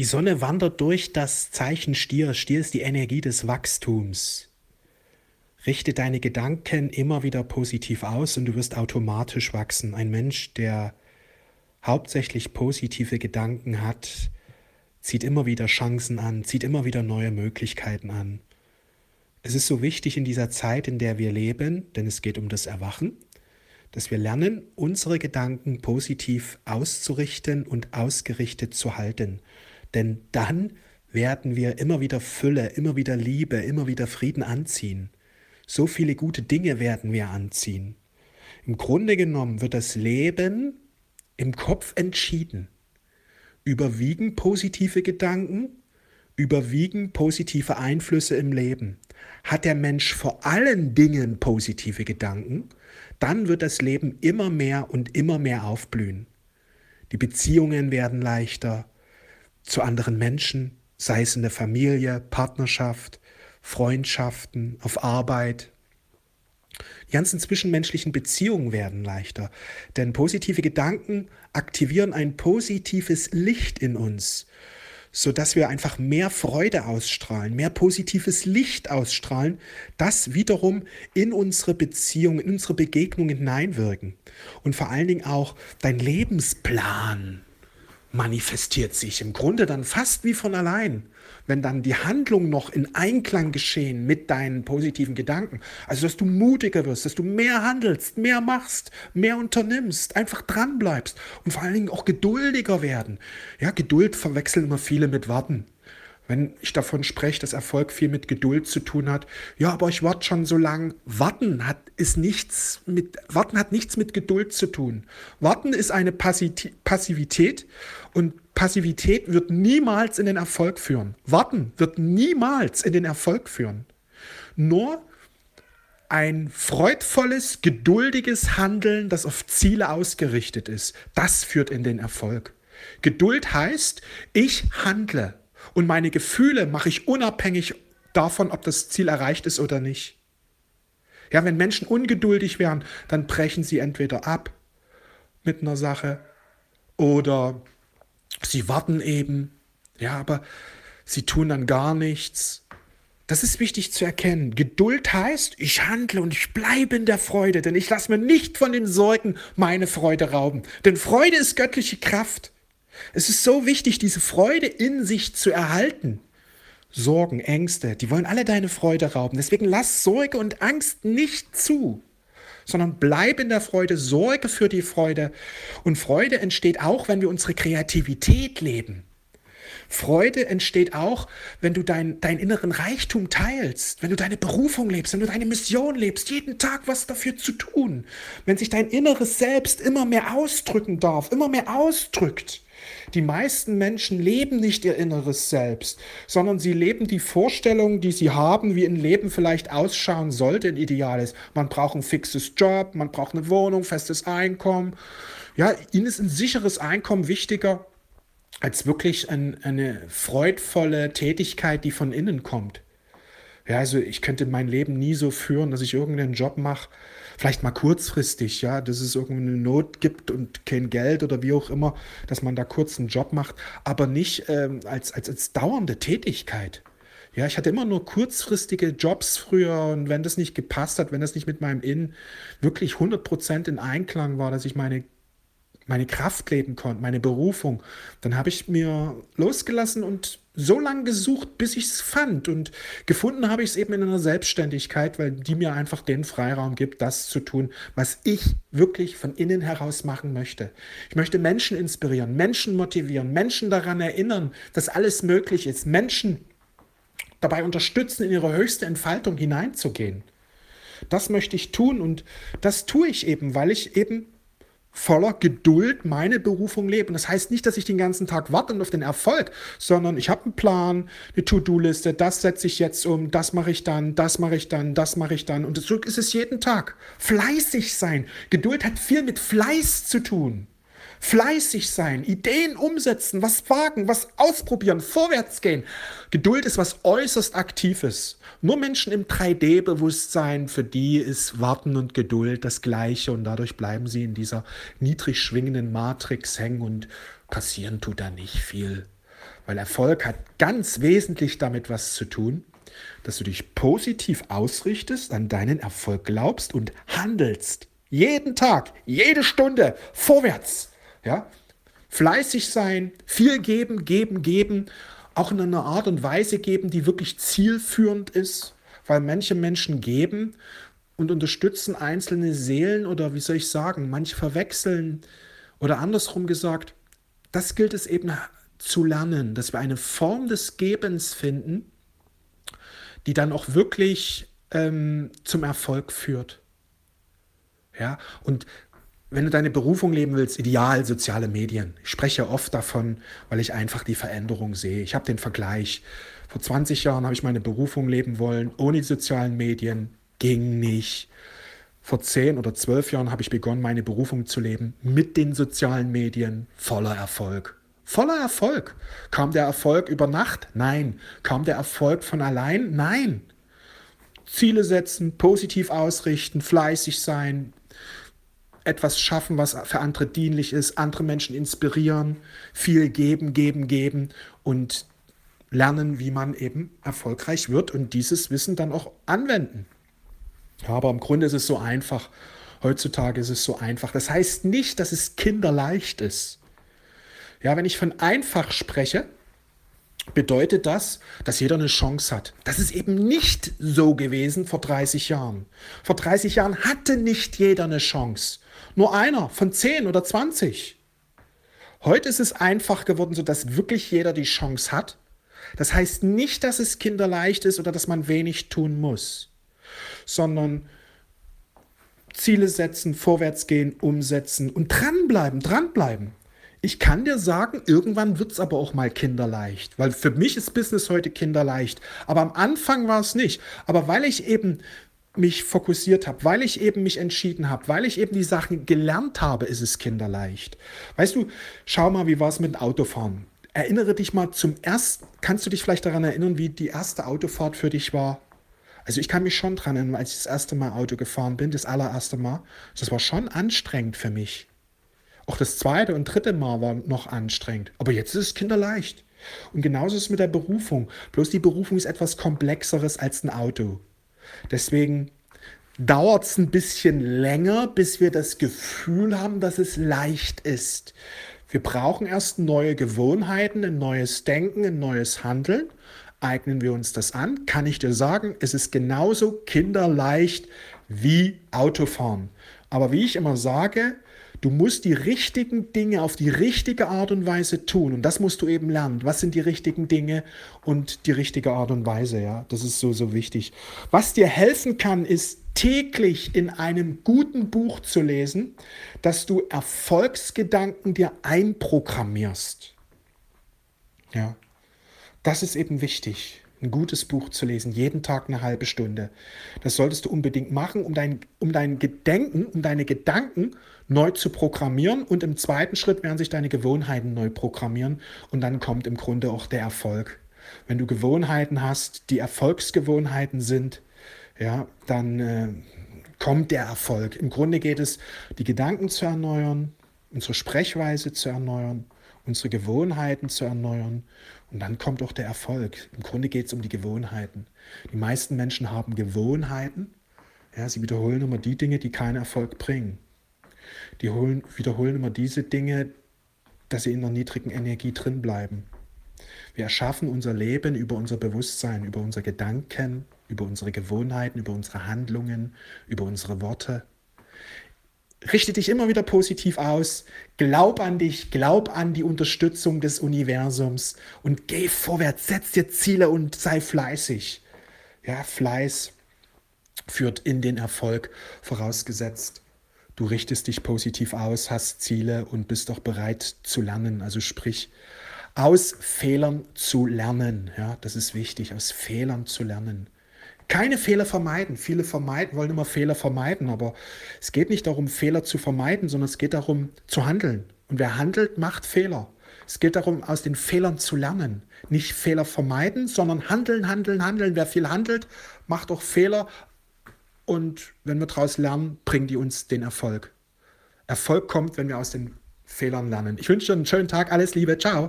Die Sonne wandert durch das Zeichen Stier. Stier ist die Energie des Wachstums. Richte deine Gedanken immer wieder positiv aus und du wirst automatisch wachsen. Ein Mensch, der hauptsächlich positive Gedanken hat, zieht immer wieder Chancen an, zieht immer wieder neue Möglichkeiten an. Es ist so wichtig in dieser Zeit, in der wir leben, denn es geht um das Erwachen, dass wir lernen, unsere Gedanken positiv auszurichten und ausgerichtet zu halten. Denn dann werden wir immer wieder Fülle, immer wieder Liebe, immer wieder Frieden anziehen. So viele gute Dinge werden wir anziehen. Im Grunde genommen wird das Leben im Kopf entschieden. Überwiegen positive Gedanken, überwiegen positive Einflüsse im Leben. Hat der Mensch vor allen Dingen positive Gedanken, dann wird das Leben immer mehr und immer mehr aufblühen. Die Beziehungen werden leichter zu anderen Menschen, sei es in der Familie, Partnerschaft, Freundschaften, auf Arbeit. Die ganzen zwischenmenschlichen Beziehungen werden leichter, denn positive Gedanken aktivieren ein positives Licht in uns sodass wir einfach mehr Freude ausstrahlen, mehr positives Licht ausstrahlen, das wiederum in unsere Beziehung, in unsere Begegnung hineinwirken. Und vor allen Dingen auch dein Lebensplan manifestiert sich im Grunde dann fast wie von allein wenn dann die Handlungen noch in Einklang geschehen mit deinen positiven Gedanken, also dass du mutiger wirst, dass du mehr handelst, mehr machst, mehr unternimmst, einfach dran bleibst und vor allen Dingen auch geduldiger werden. Ja, Geduld verwechseln immer viele mit Warten. Wenn ich davon spreche, dass Erfolg viel mit Geduld zu tun hat, ja, aber ich warte schon so lang. Warten hat ist nichts mit Warten hat nichts mit Geduld zu tun. Warten ist eine Passivität und Passivität wird niemals in den Erfolg führen. Warten wird niemals in den Erfolg führen. Nur ein freudvolles, geduldiges Handeln, das auf Ziele ausgerichtet ist, das führt in den Erfolg. Geduld heißt, ich handle und meine Gefühle mache ich unabhängig davon, ob das Ziel erreicht ist oder nicht. Ja, wenn Menschen ungeduldig wären, dann brechen sie entweder ab mit einer Sache oder Sie warten eben, ja, aber sie tun dann gar nichts. Das ist wichtig zu erkennen. Geduld heißt, ich handle und ich bleibe in der Freude, denn ich lasse mir nicht von den Sorgen meine Freude rauben. Denn Freude ist göttliche Kraft. Es ist so wichtig, diese Freude in sich zu erhalten. Sorgen, Ängste, die wollen alle deine Freude rauben. Deswegen lass Sorge und Angst nicht zu sondern bleib in der Freude, sorge für die Freude. Und Freude entsteht auch, wenn wir unsere Kreativität leben. Freude entsteht auch, wenn du dein, deinen inneren Reichtum teilst, wenn du deine Berufung lebst, wenn du deine Mission lebst, jeden Tag was dafür zu tun, wenn sich dein inneres Selbst immer mehr ausdrücken darf, immer mehr ausdrückt. Die meisten Menschen leben nicht ihr inneres Selbst, sondern sie leben die Vorstellungen, die sie haben, wie ein Leben vielleicht ausschauen sollte, ein ideales. Man braucht ein fixes Job, man braucht eine Wohnung, festes Einkommen. Ja, ihnen ist ein sicheres Einkommen wichtiger als wirklich ein, eine freudvolle Tätigkeit, die von innen kommt. Ja, also ich könnte mein Leben nie so führen, dass ich irgendeinen Job mache, vielleicht mal kurzfristig, ja, dass es irgendeine Not gibt und kein Geld oder wie auch immer, dass man da kurz einen Job macht, aber nicht ähm, als, als, als dauernde Tätigkeit. Ja, ich hatte immer nur kurzfristige Jobs früher und wenn das nicht gepasst hat, wenn das nicht mit meinem Innen wirklich 100% in Einklang war, dass ich meine meine Kraft leben konnte, meine Berufung, dann habe ich mir losgelassen und so lange gesucht, bis ich es fand. Und gefunden habe ich es eben in einer Selbstständigkeit, weil die mir einfach den Freiraum gibt, das zu tun, was ich wirklich von innen heraus machen möchte. Ich möchte Menschen inspirieren, Menschen motivieren, Menschen daran erinnern, dass alles möglich ist, Menschen dabei unterstützen, in ihre höchste Entfaltung hineinzugehen. Das möchte ich tun und das tue ich eben, weil ich eben voller Geduld meine Berufung leben. Das heißt nicht, dass ich den ganzen Tag warte auf den Erfolg, sondern ich habe einen Plan, eine To-Do-Liste, das setze ich jetzt um, das mache ich dann, das mache ich dann, das mache ich dann. Und so ist es jeden Tag. Fleißig sein. Geduld hat viel mit Fleiß zu tun. Fleißig sein, Ideen umsetzen, was wagen, was ausprobieren, vorwärts gehen. Geduld ist was äußerst Aktives. Nur Menschen im 3D-Bewusstsein, für die ist Warten und Geduld das Gleiche und dadurch bleiben sie in dieser niedrig schwingenden Matrix hängen und passieren tut da nicht viel. Weil Erfolg hat ganz wesentlich damit was zu tun, dass du dich positiv ausrichtest, an deinen Erfolg glaubst und handelst. Jeden Tag, jede Stunde vorwärts. Ja? Fleißig sein, viel geben, geben, geben, auch in einer Art und Weise geben, die wirklich zielführend ist, weil manche Menschen geben und unterstützen einzelne Seelen oder wie soll ich sagen, manche verwechseln oder andersrum gesagt, das gilt es eben zu lernen, dass wir eine Form des Gebens finden, die dann auch wirklich ähm, zum Erfolg führt. Ja, und wenn du deine Berufung leben willst, ideal soziale Medien. Ich spreche oft davon, weil ich einfach die Veränderung sehe. Ich habe den Vergleich. Vor 20 Jahren habe ich meine Berufung leben wollen, ohne die sozialen Medien. Ging nicht. Vor 10 oder 12 Jahren habe ich begonnen, meine Berufung zu leben mit den sozialen Medien. Voller Erfolg. Voller Erfolg. Kam der Erfolg über Nacht? Nein. Kam der Erfolg von allein? Nein. Ziele setzen, positiv ausrichten, fleißig sein, etwas schaffen, was für andere dienlich ist, andere Menschen inspirieren, viel geben, geben, geben und lernen, wie man eben erfolgreich wird und dieses Wissen dann auch anwenden. Ja, aber im Grunde ist es so einfach. Heutzutage ist es so einfach. Das heißt nicht, dass es kinderleicht ist. Ja, wenn ich von einfach spreche, bedeutet das, dass jeder eine Chance hat. Das ist eben nicht so gewesen vor 30 Jahren. Vor 30 Jahren hatte nicht jeder eine Chance. Nur einer von 10 oder 20. Heute ist es einfach geworden, sodass wirklich jeder die Chance hat. Das heißt nicht, dass es kinderleicht ist oder dass man wenig tun muss, sondern Ziele setzen, vorwärts gehen, umsetzen und dranbleiben, dranbleiben. Ich kann dir sagen, irgendwann wird es aber auch mal kinderleicht, weil für mich ist Business heute kinderleicht. Aber am Anfang war es nicht. Aber weil ich eben mich fokussiert habe, weil ich eben mich entschieden habe, weil ich eben die Sachen gelernt habe, ist es kinderleicht. Weißt du, schau mal, wie war es mit dem Autofahren? Erinnere dich mal zum ersten, kannst du dich vielleicht daran erinnern, wie die erste Autofahrt für dich war? Also ich kann mich schon daran erinnern, als ich das erste Mal Auto gefahren bin, das allererste Mal. Das war schon anstrengend für mich. Auch das zweite und dritte Mal war noch anstrengend. Aber jetzt ist es kinderleicht. Und genauso ist es mit der Berufung. Bloß die Berufung ist etwas komplexeres als ein Auto. Deswegen dauert es ein bisschen länger, bis wir das Gefühl haben, dass es leicht ist. Wir brauchen erst neue Gewohnheiten, ein neues Denken, ein neues Handeln. Eignen wir uns das an, kann ich dir sagen, es ist genauso kinderleicht wie Autofahren. Aber wie ich immer sage, Du musst die richtigen Dinge auf die richtige Art und Weise tun. Und das musst du eben lernen. Was sind die richtigen Dinge und die richtige Art und Weise? Ja, das ist so, so wichtig. Was dir helfen kann, ist täglich in einem guten Buch zu lesen, dass du Erfolgsgedanken dir einprogrammierst. Ja, das ist eben wichtig ein gutes Buch zu lesen, jeden Tag eine halbe Stunde. Das solltest du unbedingt machen, um dein, um dein Gedenken, um deine Gedanken neu zu programmieren und im zweiten Schritt werden sich deine Gewohnheiten neu programmieren und dann kommt im Grunde auch der Erfolg. Wenn du Gewohnheiten hast, die Erfolgsgewohnheiten sind, ja, dann äh, kommt der Erfolg. Im Grunde geht es, die Gedanken zu erneuern, unsere Sprechweise zu erneuern, unsere Gewohnheiten zu erneuern und dann kommt auch der Erfolg. Im Grunde geht es um die Gewohnheiten. Die meisten Menschen haben Gewohnheiten. Ja, sie wiederholen immer die Dinge, die keinen Erfolg bringen. Die holen, wiederholen immer diese Dinge, dass sie in einer niedrigen Energie drin bleiben. Wir erschaffen unser Leben über unser Bewusstsein, über unsere Gedanken, über unsere Gewohnheiten, über unsere Handlungen, über unsere Worte. Richte dich immer wieder positiv aus, glaub an dich, glaub an die Unterstützung des Universums und geh vorwärts, setz dir Ziele und sei fleißig. Ja, Fleiß führt in den Erfolg vorausgesetzt du richtest dich positiv aus, hast Ziele und bist auch bereit zu lernen. Also sprich, aus Fehlern zu lernen. Ja, das ist wichtig, aus Fehlern zu lernen. Keine Fehler vermeiden. Viele vermeiden, wollen immer Fehler vermeiden, aber es geht nicht darum, Fehler zu vermeiden, sondern es geht darum, zu handeln. Und wer handelt, macht Fehler. Es geht darum, aus den Fehlern zu lernen. Nicht Fehler vermeiden, sondern handeln, handeln, handeln. Wer viel handelt, macht auch Fehler, und wenn wir daraus lernen, bringen die uns den Erfolg. Erfolg kommt, wenn wir aus den Fehlern lernen. Ich wünsche dir einen schönen Tag, alles Liebe, ciao.